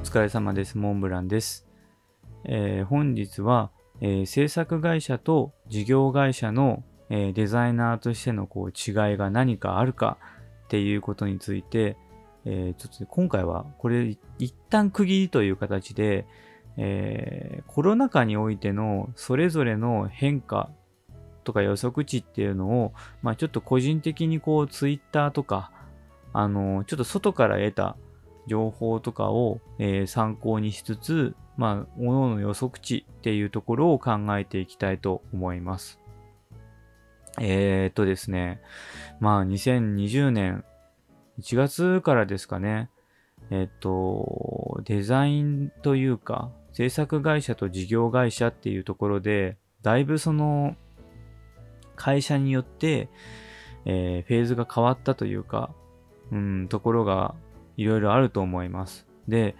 お疲れ様です。モンブランです。えー本日は、えー制作会社と事業会社の、えーデザイナーとしてのこう違いが何かあるかっていうことについて、えちょっと今回はこれ一旦区切りという形で、えコロナ禍においてのそれぞれの変化とか予測値っていうのを、まあ、ちょっと個人的にこうツイッターとか、あのちょっと外から得た情報とかを、えー参考にしつつ、まあ、各々の予測値っていうところを考えていきたいと思います。えー、っとですね、まあ、2020年1月からですかね、えっと、デザインというか、制作会社と事業会社っていうところで、だいぶその、会社によって、えーフェーズが変わったというか、うん、ところがいろいろあると思います。で、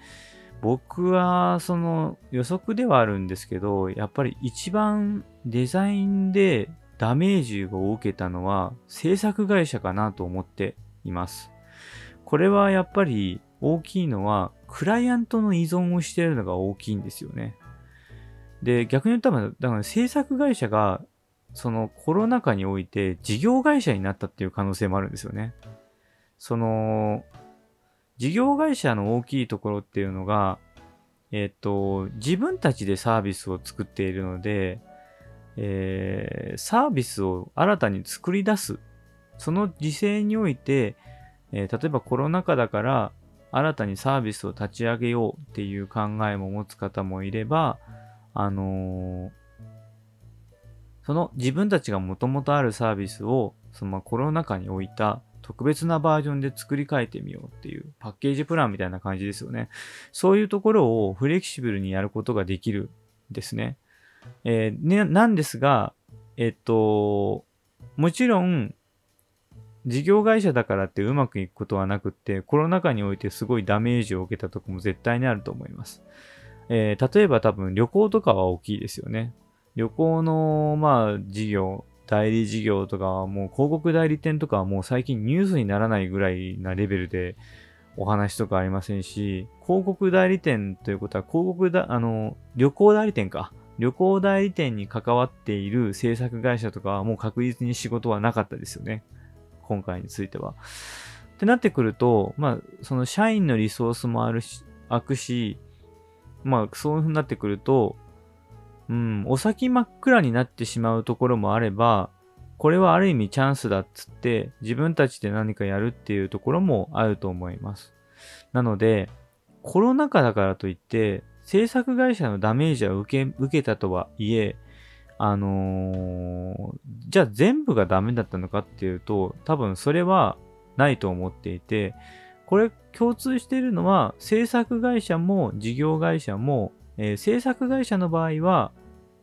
僕はその予測ではあるんですけど、やっぱり一番デザインでダメージを受けたのは制作会社かなと思っています。これはやっぱり大きいのはクライアントの依存をしているのが大きいんですよね。で、逆に言ったら、だから制作会社がそのコロナ禍において事業会社になったっていう可能性もあるんですよね。その、事業会社の大きいところっていうのが、えっ、と、自分たちでサービスを作っているので、えーサービスを新たに作り出す。その時勢において、えー例えばコロナ禍だから新たにサービスを立ち上げようっていう考えも持つ方もいれば、あのその自分たちがもともとあるサービスをそのコロナ禍に置いた特別なバージョンで作り変えてみようっていうパッケージプランみたいな感じですよね。そういうところをフレキシブルにやることができるんですね。えーねなんですが、えっと、もちろん、事業会社だからってうまくいくことはなくって、コロナ禍においてすごいダメージを受けたとこも絶対にあると思います。えー例えば多分旅行とかは大きいですよね。旅行の、まあ、事業、代理事業とかもう広告代理店とかはもう最近ニュースにならないぐらいなレベルでお話とかありませんし、広告代理店ということは広告だ、あの、旅行代理店か。旅行代理店に関わっている制作会社とかはもう確実に仕事はなかったですよね。今回については。ってなってくると、まあ、その社員のリソースもあるし、空くし、まあ、そういう風になってくると、うん、お先真っ暗になってしまうところもあれば、これはある意味チャンスだっつって、自分たちで何かやるっていうところもあると思います。なので、コロナ禍だからといって、制作会社のダメージは受け、受けたとはいえ、あのーじゃあ全部がダメだったのかっていうと、多分それはないと思っていて、これ共通しているのは、制作会社も事業会社も、えー制作会社の場合は、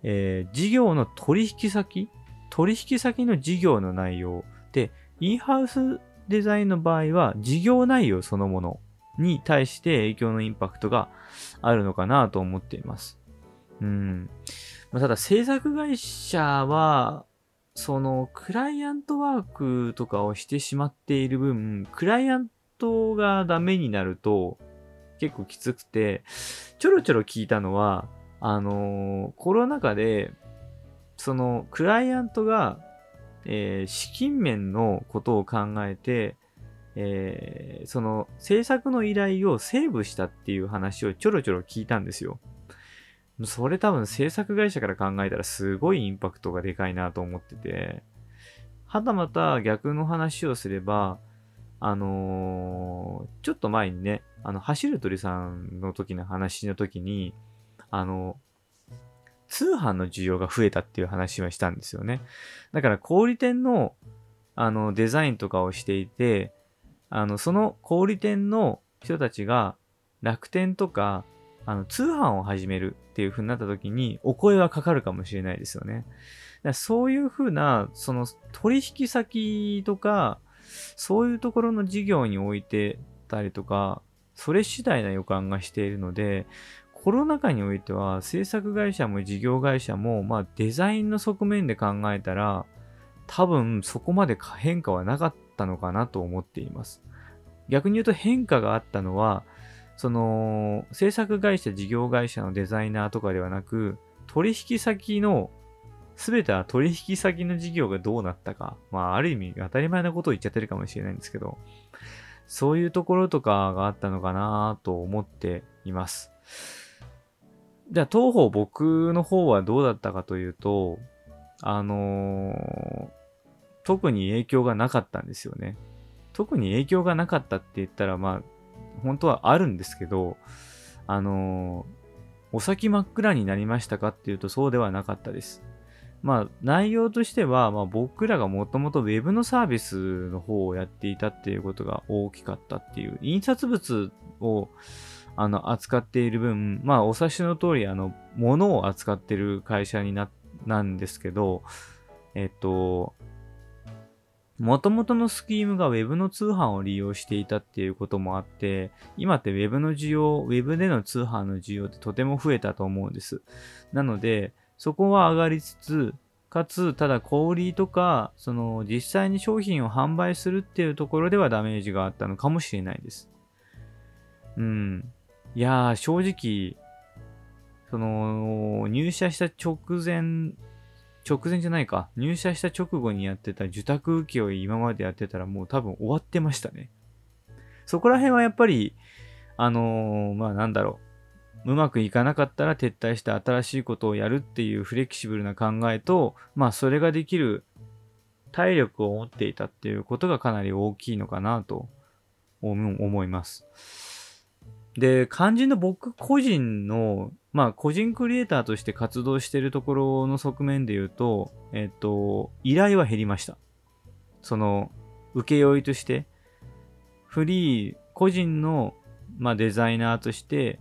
えー事業の取引先、取引先の事業の内容で、インハウスデザインの場合は、事業内容そのものに対して影響のインパクトがあるのかなと思っています。うん。まあただ、制作会社は、その、クライアントワークとかをしてしまっている分、クライアントがダメになると、結構きつくて、ちょろちょろ聞いたのは、あのコロナ禍で、その、クライアントが、えー資金面のことを考えて、えーその、制作の依頼をセーブしたっていう話をちょろちょろ聞いたんですよ。それ多分制作会社から考えたらすごいインパクトがでかいなと思ってて、はたまた逆の話をすれば、あのーちょっと前にね、あの、走る鳥さんの時の話の時に、あの、通販の需要が増えたっていう話をしたんですよね。だから小売店の、あの、デザインとかをしていて、あの、その小売店の人たちが楽天とか、あの、通販を始めるっていう風になった時に、お声はかかるかもしれないですよね。だそういう風な、その取引先とか、そういうところの事業においてたりとか、それ次第な予感がしているので、コロナ禍においては制作会社も事業会社も、まあデザインの側面で考えたら、多分そこまで変化はなかったのかなと思っています。逆に言うと変化があったのは、その、制作会社、事業会社のデザイナーとかではなく、取引先の、すべては取引先の事業がどうなったか。まあ、ある意味当たり前なことを言っちゃってるかもしれないんですけど、そういうところとかがあったのかなと思っています。じゃあ、当方僕の方はどうだったかというと、あのー、特に影響がなかったんですよね。特に影響がなかったって言ったら、まあ、本当はあるんですけど、あのー、お先真っ暗になりましたかっていうとそうではなかったです。まあ、内容としては、まあ、僕らがもともと Web のサービスの方をやっていたっていうことが大きかったっていう、印刷物をあの扱っている分、まあ、お察しの通り、あの、物を扱ってる会社にな、なんですけど、えっと、もともとのスキームが Web の通販を利用していたっていうこともあって、今って Web の需要、Web での通販の需要ってとても増えたと思うんです。なので、そこは上がりつつ、かつ、ただ小売りとか、その実際に商品を販売するっていうところではダメージがあったのかもしれないです。うん。いやー、正直、その、入社した直前直前じゃないか。入社した直後にやってた受託請負今までやってたらもう多分終わってましたね。そこら辺はやっぱり、あのー、まあなんだろう。うまくいかなかったら撤退して新しいことをやるっていうフレキシブルな考えと、まあそれができる体力を持っていたっていうことがかなり大きいのかなと思います。で、肝心の僕個人のまあ、個人クリエイターとして活動してるところの側面で言うと、えっと、依頼は減りました。その、請負として、フリー、個人の、まあ、デザイナーとして、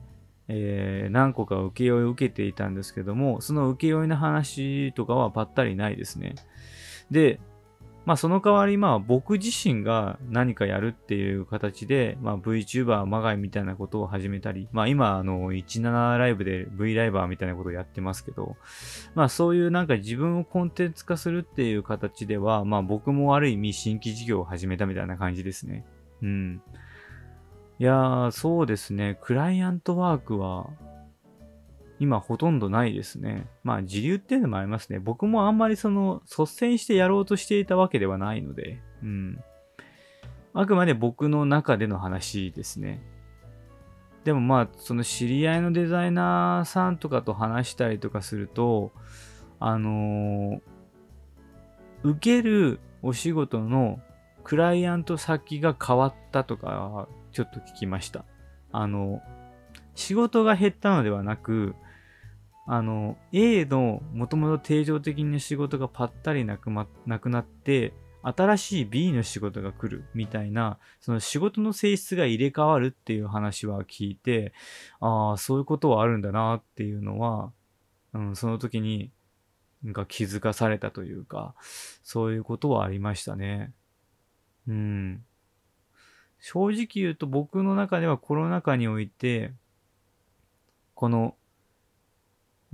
えー、何個か請負を受けていたんですけども、その請負の話とかはぱったりないですね。で、まあその代わりまあ僕自身が何かやるっていう形で、まあ VTuber まがいみたいなことを始めたり、まあ今あの17ライブで V ライバーみたいなことをやってますけど、まあそういうなんか自分をコンテンツ化するっていう形では、まあ僕もある意味新規事業を始めたみたいな感じですね。うん。いやー、そうですね。クライアントワークは今ほとんどないですね。まあ自流っていうのもありますね。僕もあんまりその率先してやろうとしていたわけではないので、うん。あくまで僕の中での話ですね。でもまあその知り合いのデザイナーさんとかと話したりとかすると、あのー、受けるお仕事のクライアント先が変わったとかちょっと聞きました。あの、仕事が減ったのではなく、あの、A のもともと定常的な仕事がパッタリなく,、ま、なくなって、新しい B の仕事が来るみたいな、その仕事の性質が入れ替わるっていう話は聞いて、ああ、そういうことはあるんだなっていうのは、うん、その時に、なんか気づかされたというか、そういうことはありましたね。うん。正直言うと僕の中ではコロナ禍において、この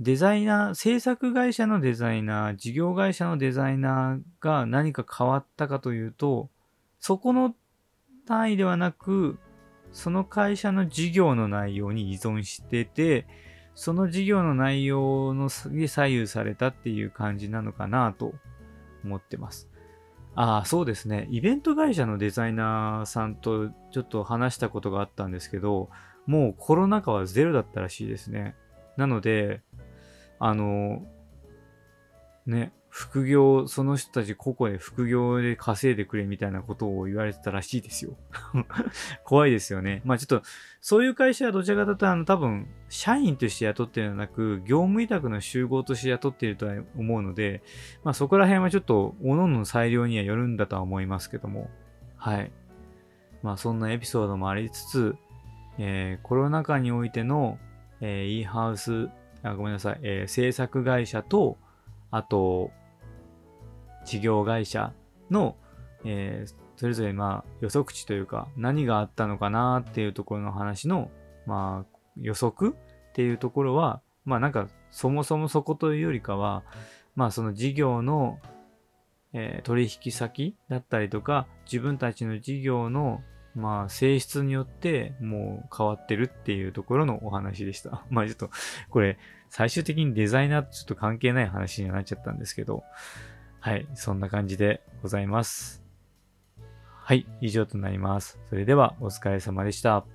デザイナー、制作会社のデザイナー、事業会社のデザイナーが何か変わったかというと、そこの単位ではなく、その会社の事業の内容に依存してて、その事業の内容のに左右されたっていう感じなのかなと思ってます。ああ、そうですね。イベント会社のデザイナーさんとちょっと話したことがあったんですけど、もうコロナ禍はゼロだったらしいですね。なので、あの、ね、副業、その人たち個々で副業で稼いでくれみたいなことを言われてたらしいですよ。怖いですよね。まあちょっと、そういう会社はどちらかというと、あの、多分、社員として雇ってるのではなく、業務委託の集合として雇っているとは思うので、まあそこら辺はちょっと、各々の裁量にはよるんだとは思いますけども、はい。まあそんなエピソードもありつつ、えー、コロナ禍においての、えー、e ハウスあごめんなさい、えー、制作会社と、あと、事業会社の、えー、それぞれまあ予測値というか何があったのかなっていうところの話のまあ予測っていうところはまあなんかそもそもそこというよりかはまあその事業の、えー、取引先だったりとか自分たちの事業のまあ、性質によってもう変わってるっていうところのお話でした。まあちょっと、これ、最終的にデザイナーとちょっと関係ない話にはなっちゃったんですけど、はい、そんな感じでございます。はい、以上となります。それではお疲れ様でした。